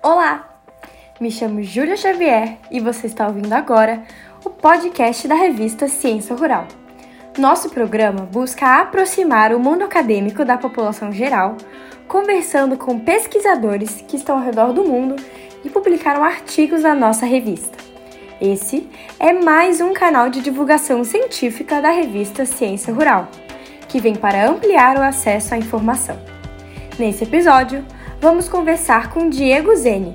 Olá! Me chamo Júlia Xavier e você está ouvindo agora o podcast da revista Ciência Rural. Nosso programa busca aproximar o mundo acadêmico da população geral, conversando com pesquisadores que estão ao redor do mundo e publicaram artigos na nossa revista. Esse é mais um canal de divulgação científica da revista Ciência Rural, que vem para ampliar o acesso à informação. Nesse episódio, vamos conversar com Diego Zene,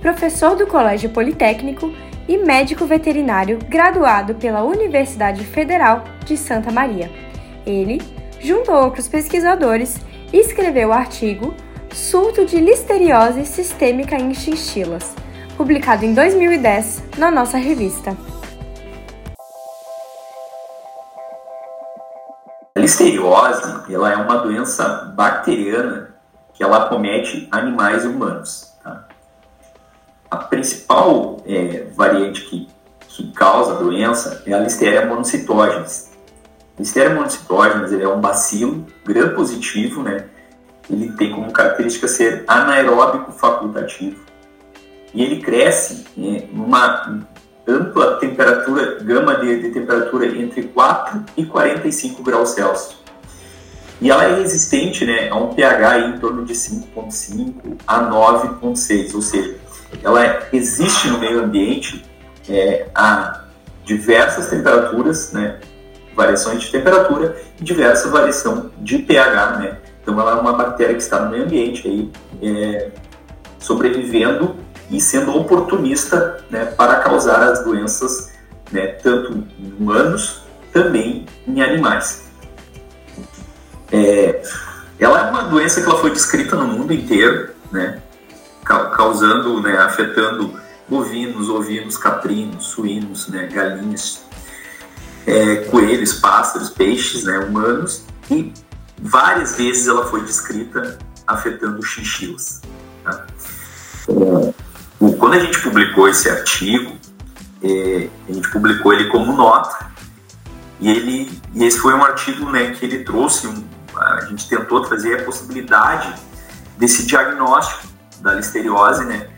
professor do Colégio Politécnico e médico veterinário graduado pela Universidade Federal de Santa Maria. Ele, junto a outros pesquisadores, escreveu o artigo Surto de Listeriose Sistêmica em Chinchilas, publicado em 2010 na nossa revista. A listeriose ela é uma doença bacteriana que ela acomete animais e humanos. Tá? A principal é, variante que, que causa a doença é a Listeria monocytogenes. Listeria monocytogenes ele é um bacilo gram-positivo, né? ele tem como característica ser anaeróbico facultativo e ele cresce em uma ampla temperatura, gama de, de temperatura entre 4 e 45 graus Celsius. E ela é resistente né, a um pH em torno de 5,5 a 9,6, ou seja, ela existe no meio ambiente é, a diversas temperaturas, né, variações de temperatura e diversa variação de pH. Né? Então, ela é uma bactéria que está no meio ambiente, aí, é, sobrevivendo e sendo oportunista né, para causar as doenças, né, tanto em humanos, também em animais. É, ela é uma doença que ela foi descrita no mundo inteiro, né, causando, né, afetando bovinos, ovinos, caprinos, suínos, né, galinhas, é, coelhos, pássaros, peixes, né, humanos, e várias vezes ela foi descrita afetando chinchilas. Tá? Quando a gente publicou esse artigo, é, a gente publicou ele como nota, e, ele, e esse foi um artigo né, que ele trouxe um, a gente tentou trazer a possibilidade desse diagnóstico da listeriose, né?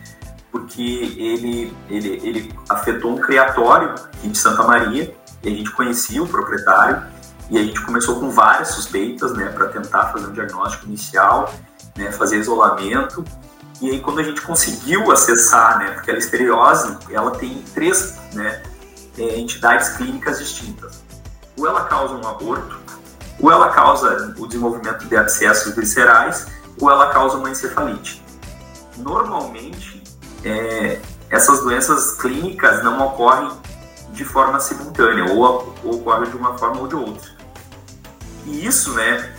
Porque ele, ele, ele afetou um criatório aqui de Santa Maria e a gente conhecia o proprietário e a gente começou com várias suspeitas, né, para tentar fazer um diagnóstico inicial, né, fazer isolamento. E aí quando a gente conseguiu acessar, né, porque a listeriose, ela tem três, né, é, entidades clínicas distintas. Ou ela causa um aborto, ou ela causa o desenvolvimento de abscessos viscerais, ou ela causa uma encefalite. Normalmente, é, essas doenças clínicas não ocorrem de forma simultânea, ou, ou ocorrem de uma forma ou de outra. E isso né,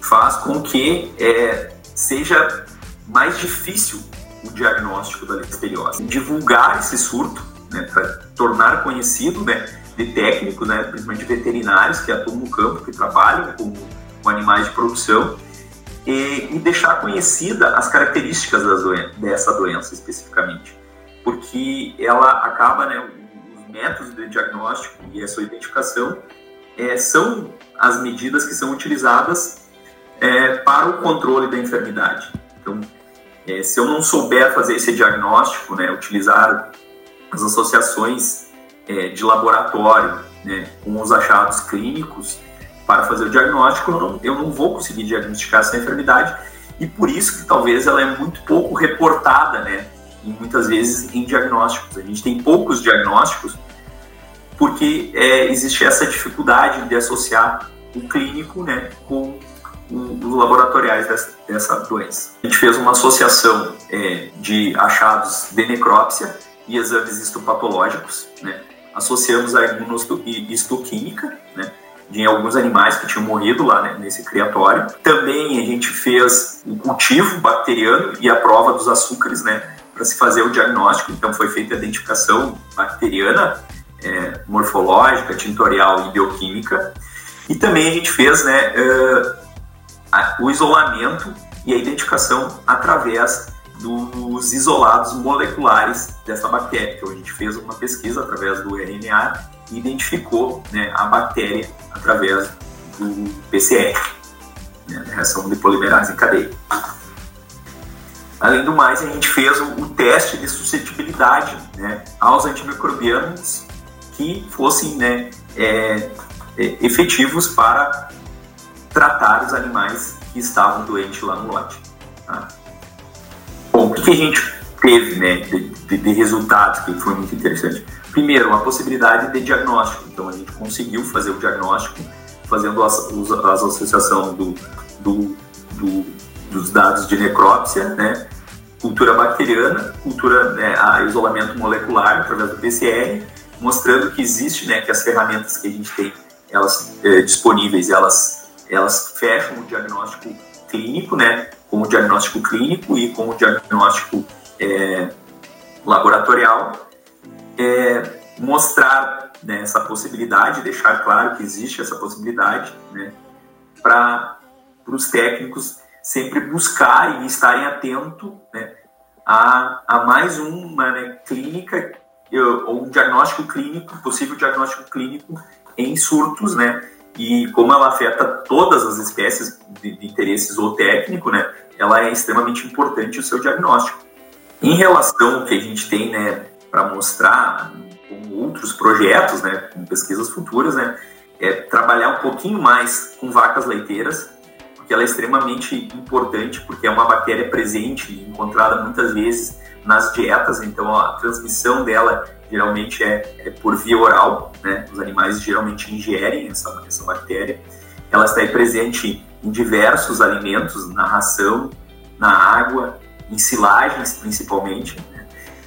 faz com que é, seja mais difícil o diagnóstico da listeriose. Divulgar esse surto, né, para tornar conhecido, né, de técnicos, né, principalmente veterinários que atuam no campo, que trabalham com, com animais de produção, e, e, deixar conhecida as características doen dessa doença especificamente, porque ela acaba, né, os métodos de diagnóstico e a sua identificação é, são as medidas que são utilizadas é, para o controle da enfermidade. Então, é, se eu não souber fazer esse diagnóstico, né, utilizar as associações é, de laboratório né, com os achados clínicos para fazer o diagnóstico, eu não, eu não vou conseguir diagnosticar essa enfermidade e por isso que talvez ela é muito pouco reportada, né, e muitas vezes em diagnósticos. A gente tem poucos diagnósticos porque é, existe essa dificuldade de associar o clínico né, com os laboratoriais dessa, dessa, doença. A gente fez uma associação é, de achados de necrópsia e exames histopatológicos, né, associamos a imunohistoquímica, né, de alguns animais que tinham morrido lá né, nesse criatório. Também a gente fez o cultivo bacteriano e a prova dos açúcares, né, para se fazer o diagnóstico. Então foi feita a identificação bacteriana, é, morfológica, tintorial e bioquímica. E também a gente fez né, uh, o isolamento e a identificação através dos isolados moleculares dessa bactéria. Então a gente fez uma pesquisa através do RNA e identificou né, a bactéria através do PCR, né, reação de polimerase em cadeia. Além do mais, a gente fez o teste de suscetibilidade né, aos antimicrobianos que fossem né, é, é, efetivos para tratar os animais que estavam doentes lá no lote. Tá? O que a gente teve né, de, de, de resultados que foi muito interessante? Primeiro, a possibilidade de diagnóstico. Então, a gente conseguiu fazer o diagnóstico fazendo a, a associação do, do, do, dos dados de necrópsia, né, cultura bacteriana, cultura, né, a isolamento molecular através do PCR, mostrando que existe, né, que as ferramentas que a gente tem, elas é, disponíveis, elas, elas fecham o diagnóstico clínico, né, com o diagnóstico clínico e com o diagnóstico é, laboratorial, é, mostrar né, essa possibilidade, deixar claro que existe essa possibilidade, né, para os técnicos sempre buscarem e estarem atentos né, a, a mais uma né, clínica ou um diagnóstico clínico, possível diagnóstico clínico em surtos, né? E como ela afeta todas as espécies de, de interesse zootécnico, né? Ela é extremamente importante o seu diagnóstico. Em relação ao que a gente tem, né, para mostrar com outros projetos, né, com pesquisas futuras, né, é trabalhar um pouquinho mais com vacas leiteiras, porque ela é extremamente importante, porque é uma bactéria presente, encontrada muitas vezes nas dietas, então a transmissão dela geralmente é, é por via oral, né, os animais geralmente ingerem essa, essa bactéria. Ela está presente em diversos alimentos, na ração, na água, em silagens principalmente,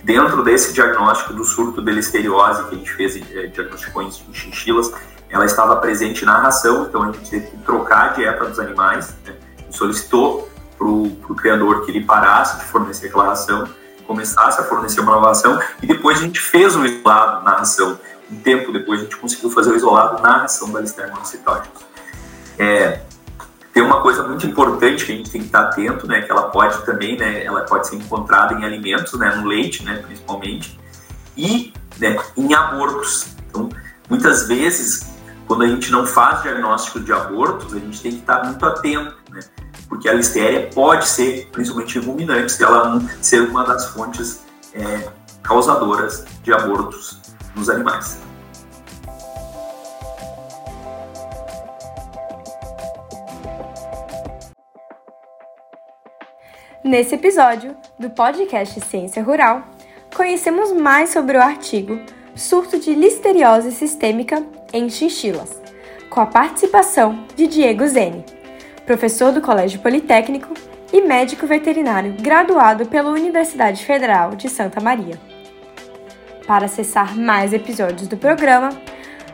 Dentro desse diagnóstico do surto de listeriose que a gente fez, é, diagnosticou em chinchilas, ela estava presente na ração, então a gente teve que trocar a dieta dos animais. Né? solicitou para o criador que ele parasse de fornecer aquela ração, começasse a fornecer uma nova ração, e depois a gente fez o isolado na ração. Um tempo depois a gente conseguiu fazer o isolado na ração da Listeria É, tem uma coisa muito importante que a gente tem que estar atento, né, que ela pode também, né, ela pode ser encontrada em alimentos, né, no leite, né, principalmente, e né, em abortos. Então, muitas vezes, quando a gente não faz diagnóstico de abortos, a gente tem que estar muito atento, né, porque a listéria pode ser, principalmente em ruminantes, ela ser uma das fontes é, causadoras de abortos nos animais. Nesse episódio do podcast Ciência Rural, conhecemos mais sobre o artigo Surto de Listeriose Sistêmica em Chinchilas, com a participação de Diego Zene, professor do Colégio Politécnico e médico veterinário graduado pela Universidade Federal de Santa Maria. Para acessar mais episódios do programa,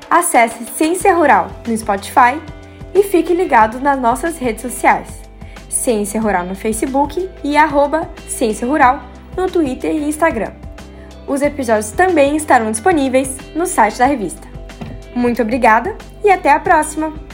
acesse Ciência Rural no Spotify e fique ligado nas nossas redes sociais Ciência Rural no Facebook e arroba Ciência Rural no Twitter e Instagram. Os episódios também estarão disponíveis no site da revista. Muito obrigada e até a próxima!